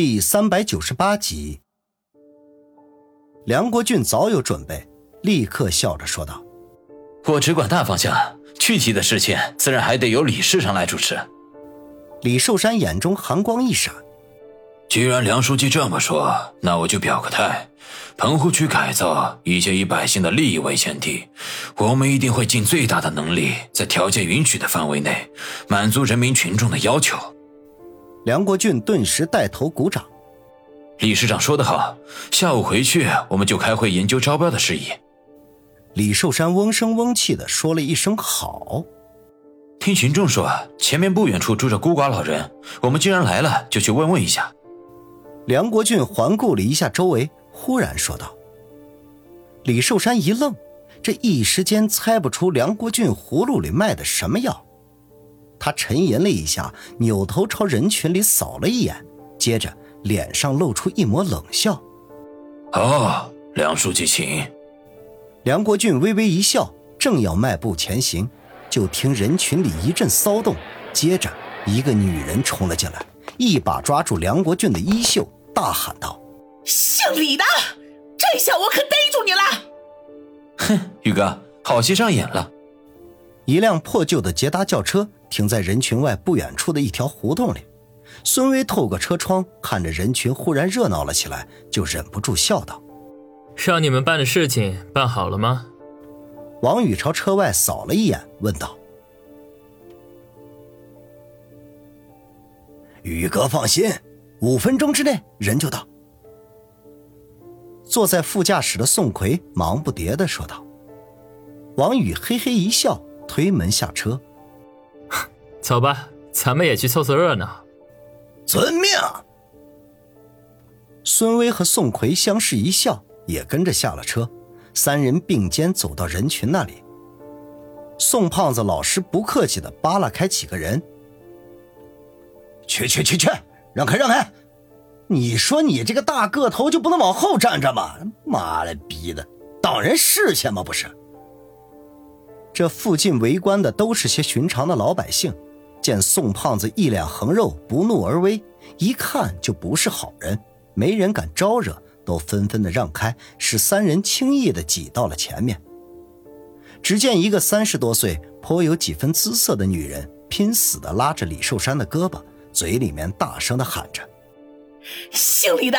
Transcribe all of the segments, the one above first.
第三百九十八集，梁国俊早有准备，立刻笑着说道：“我只管大方向，具体的事情自然还得由李市长来主持。”李寿山眼中寒光一闪：“既然梁书记这么说，那我就表个态。棚户区改造一切以百姓的利益为前提，我们一定会尽最大的能力，在条件允许的范围内，满足人民群众的要求。”梁国俊顿时带头鼓掌。李市长说得好，下午回去我们就开会研究招标的事宜。李寿山嗡声嗡气的说了一声好。听群众说，前面不远处住着孤寡老人，我们既然来了，就去问问一下。梁国俊环顾了一下周围，忽然说道。李寿山一愣，这一时间猜不出梁国俊葫芦里卖的什么药。他沉吟了一下，扭头朝人群里扫了一眼，接着脸上露出一抹冷笑：“哦，梁书记，请。”梁国俊微微一笑，正要迈步前行，就听人群里一阵骚动，接着一个女人冲了进来，一把抓住梁国俊的衣袖，大喊道：“姓李的，这下我可逮住你了！”哼，宇哥，好戏上演了。一辆破旧的捷达轿车。停在人群外不远处的一条胡同里，孙威透过车窗看着人群忽然热闹了起来，就忍不住笑道：“让你们办的事情办好了吗？”王宇朝车外扫了一眼，问道：“宇哥放心，五分钟之内人就到。”坐在副驾驶的宋奎忙不迭的说道。王宇嘿嘿一笑，推门下车。走吧，咱们也去凑凑热闹。遵命。孙威和宋奎相视一笑，也跟着下了车。三人并肩走到人群那里。宋胖子老实不客气的扒拉开几个人：“去去去去，让开让开！你说你这个大个头就不能往后站着吗？妈了逼的，挡人视线吗？不是。”这附近围观的都是些寻常的老百姓。见宋胖子一脸横肉，不怒而威，一看就不是好人，没人敢招惹，都纷纷的让开，使三人轻易的挤到了前面。只见一个三十多岁、颇有几分姿色的女人，拼死的拉着李寿山的胳膊，嘴里面大声的喊着：“姓李的，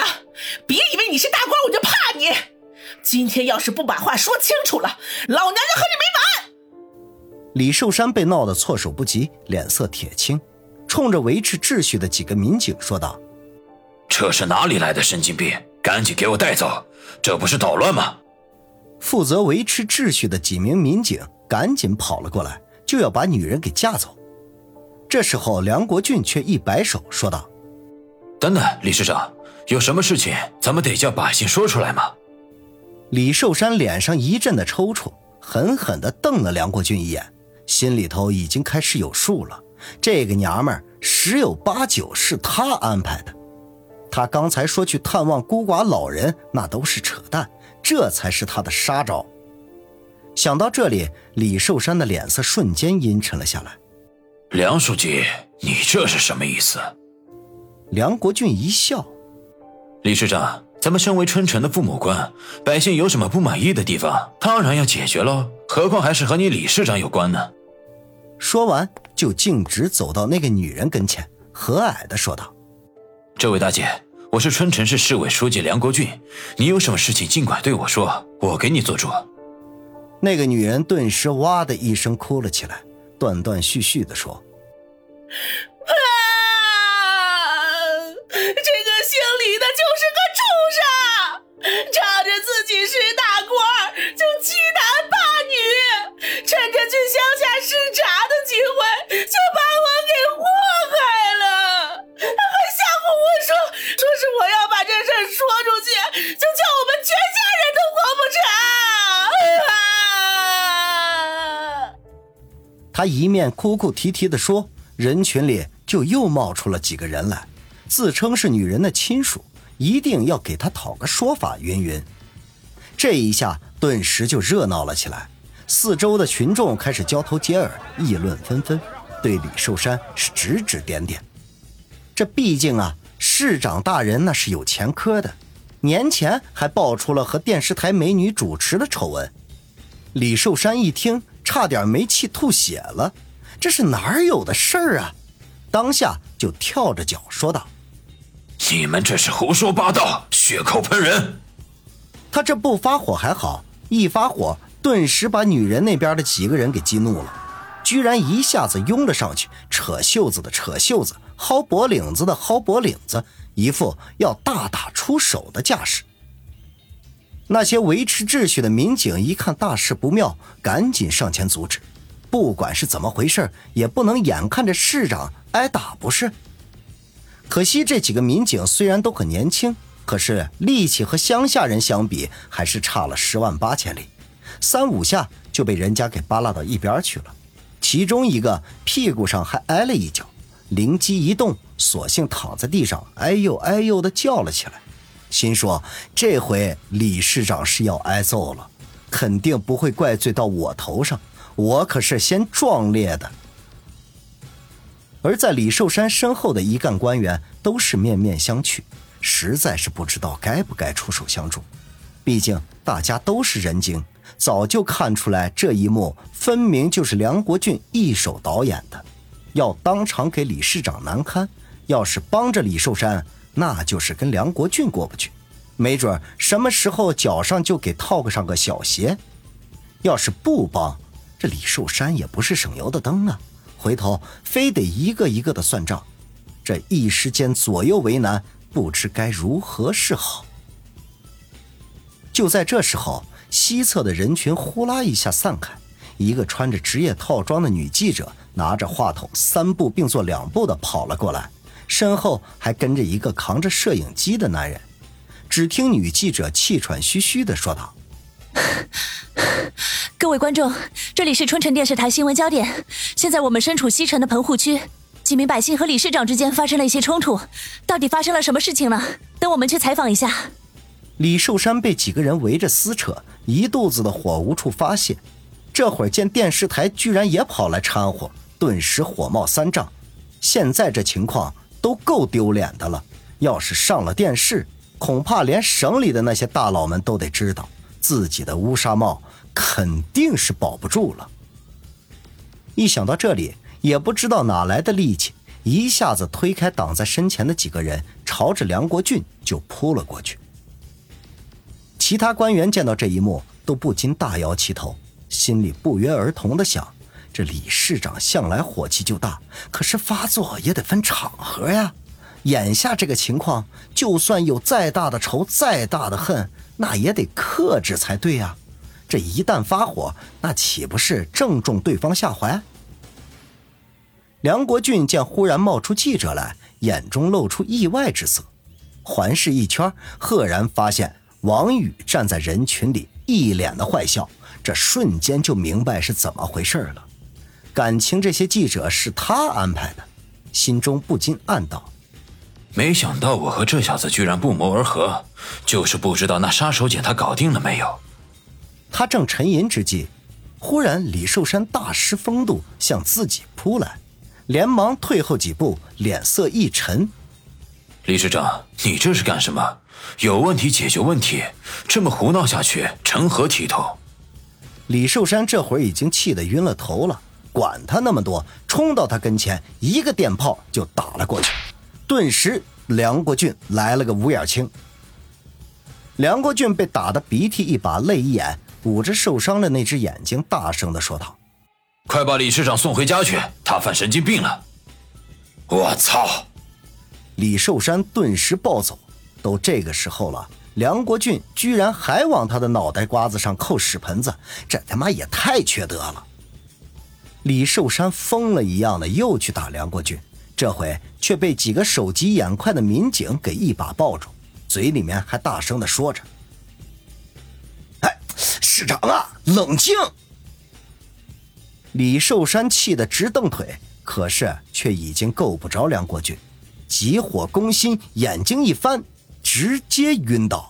别以为你是大官我就怕你！今天要是不把话说清楚了，老娘就和你没完！”李寿山被闹得措手不及，脸色铁青，冲着维持秩序的几个民警说道：“这是哪里来的神经病？赶紧给我带走！这不是捣乱吗？”负责维持秩序的几名民警赶紧跑了过来，就要把女人给架走。这时候，梁国俊却一摆手说道：“等等，李市长，有什么事情咱们得叫百姓说出来吗？”李寿山脸上一阵的抽搐，狠狠地瞪了梁国俊一眼。心里头已经开始有数了，这个娘们儿十有八九是他安排的。他刚才说去探望孤寡老人，那都是扯淡，这才是他的杀招。想到这里，李寿山的脸色瞬间阴沉了下来。梁书记，你这是什么意思？梁国俊一笑：“李市长，咱们身为春城的父母官，百姓有什么不满意的地方，当然要解决喽。何况还是和你李市长有关呢。”说完，就径直走到那个女人跟前，和蔼地说道：“这位大姐，我是春城市市委书记梁国俊，你有什么事情尽管对我说，我给你做主。”那个女人顿时哇的一声哭了起来，断断续续地说：“啊，他一面哭哭啼啼的说，人群里就又冒出了几个人来，自称是女人的亲属，一定要给他讨个说法。云云，这一下顿时就热闹了起来。四周的群众开始交头接耳，议论纷纷，对李寿山是指指点点。这毕竟啊，市长大人那是有前科的，年前还爆出了和电视台美女主持的丑闻。李寿山一听，差点没气吐血了。这是哪儿有的事儿啊？当下就跳着脚说道：“你们这是胡说八道，血口喷人！”他这不发火还好，一发火，顿时把女人那边的几个人给激怒了，居然一下子拥了上去，扯袖子的扯袖子，薅脖领子的薅脖领子，一副要大打出手的架势。那些维持秩序的民警一看大事不妙，赶紧上前阻止。不管是怎么回事，也不能眼看着市长挨打不是。可惜这几个民警虽然都很年轻，可是力气和乡下人相比还是差了十万八千里，三五下就被人家给扒拉到一边去了。其中一个屁股上还挨了一脚，灵机一动，索性躺在地上，哎呦哎呦的叫了起来，心说这回李市长是要挨揍了，肯定不会怪罪到我头上。我可是先壮烈的，而在李寿山身后的一干官员都是面面相觑，实在是不知道该不该出手相助。毕竟大家都是人精，早就看出来这一幕分明就是梁国俊一手导演的，要当场给李市长难堪。要是帮着李寿山，那就是跟梁国俊过不去，没准什么时候脚上就给套上个小鞋。要是不帮，这李寿山也不是省油的灯啊，回头非得一个一个的算账，这一时间左右为难，不知该如何是好。就在这时候，西侧的人群呼啦一下散开，一个穿着职业套装的女记者拿着话筒，三步并作两步的跑了过来，身后还跟着一个扛着摄影机的男人。只听女记者气喘吁吁的说道。各位观众，这里是春城电视台新闻焦点。现在我们身处西城的棚户区，几名百姓和李市长之间发生了一些冲突，到底发生了什么事情呢？等我们去采访一下。李寿山被几个人围着撕扯，一肚子的火无处发泄。这会儿见电视台居然也跑来掺和，顿时火冒三丈。现在这情况都够丢脸的了，要是上了电视，恐怕连省里的那些大佬们都得知道。自己的乌纱帽肯定是保不住了。一想到这里，也不知道哪来的力气，一下子推开挡在身前的几个人，朝着梁国俊就扑了过去。其他官员见到这一幕，都不禁大摇其头，心里不约而同的想：这李市长向来火气就大，可是发作也得分场合呀。眼下这个情况，就算有再大的仇、再大的恨。那也得克制才对呀，这一旦发火，那岂不是正中对方下怀？梁国俊见忽然冒出记者来，眼中露出意外之色，环视一圈，赫然发现王宇站在人群里，一脸的坏笑，这瞬间就明白是怎么回事了。感情这些记者是他安排的，心中不禁暗道。没想到我和这小子居然不谋而合，就是不知道那杀手锏他搞定了没有。他正沉吟之际，忽然李寿山大失风度，向自己扑来，连忙退后几步，脸色一沉：“李市长，你这是干什么？有问题解决问题，这么胡闹下去，成何体统？”李寿山这会儿已经气得晕了头了，管他那么多，冲到他跟前，一个电炮就打了过去。顿时，梁国俊来了个五眼青。梁国俊被打得鼻涕一把泪一眼，捂着受伤的那只眼睛，大声的说道：“快把李市长送回家去，他犯神经病了！”我操！李寿山顿时暴走。都这个时候了，梁国俊居然还往他的脑袋瓜子上扣屎盆子，这他妈也太缺德了！李寿山疯了一样的又去打梁国俊。这回却被几个手疾眼快的民警给一把抱住，嘴里面还大声的说着：“哎，市长啊，冷静！”李寿山气得直蹬腿，可是却已经够不着梁国俊，急火攻心，眼睛一翻，直接晕倒。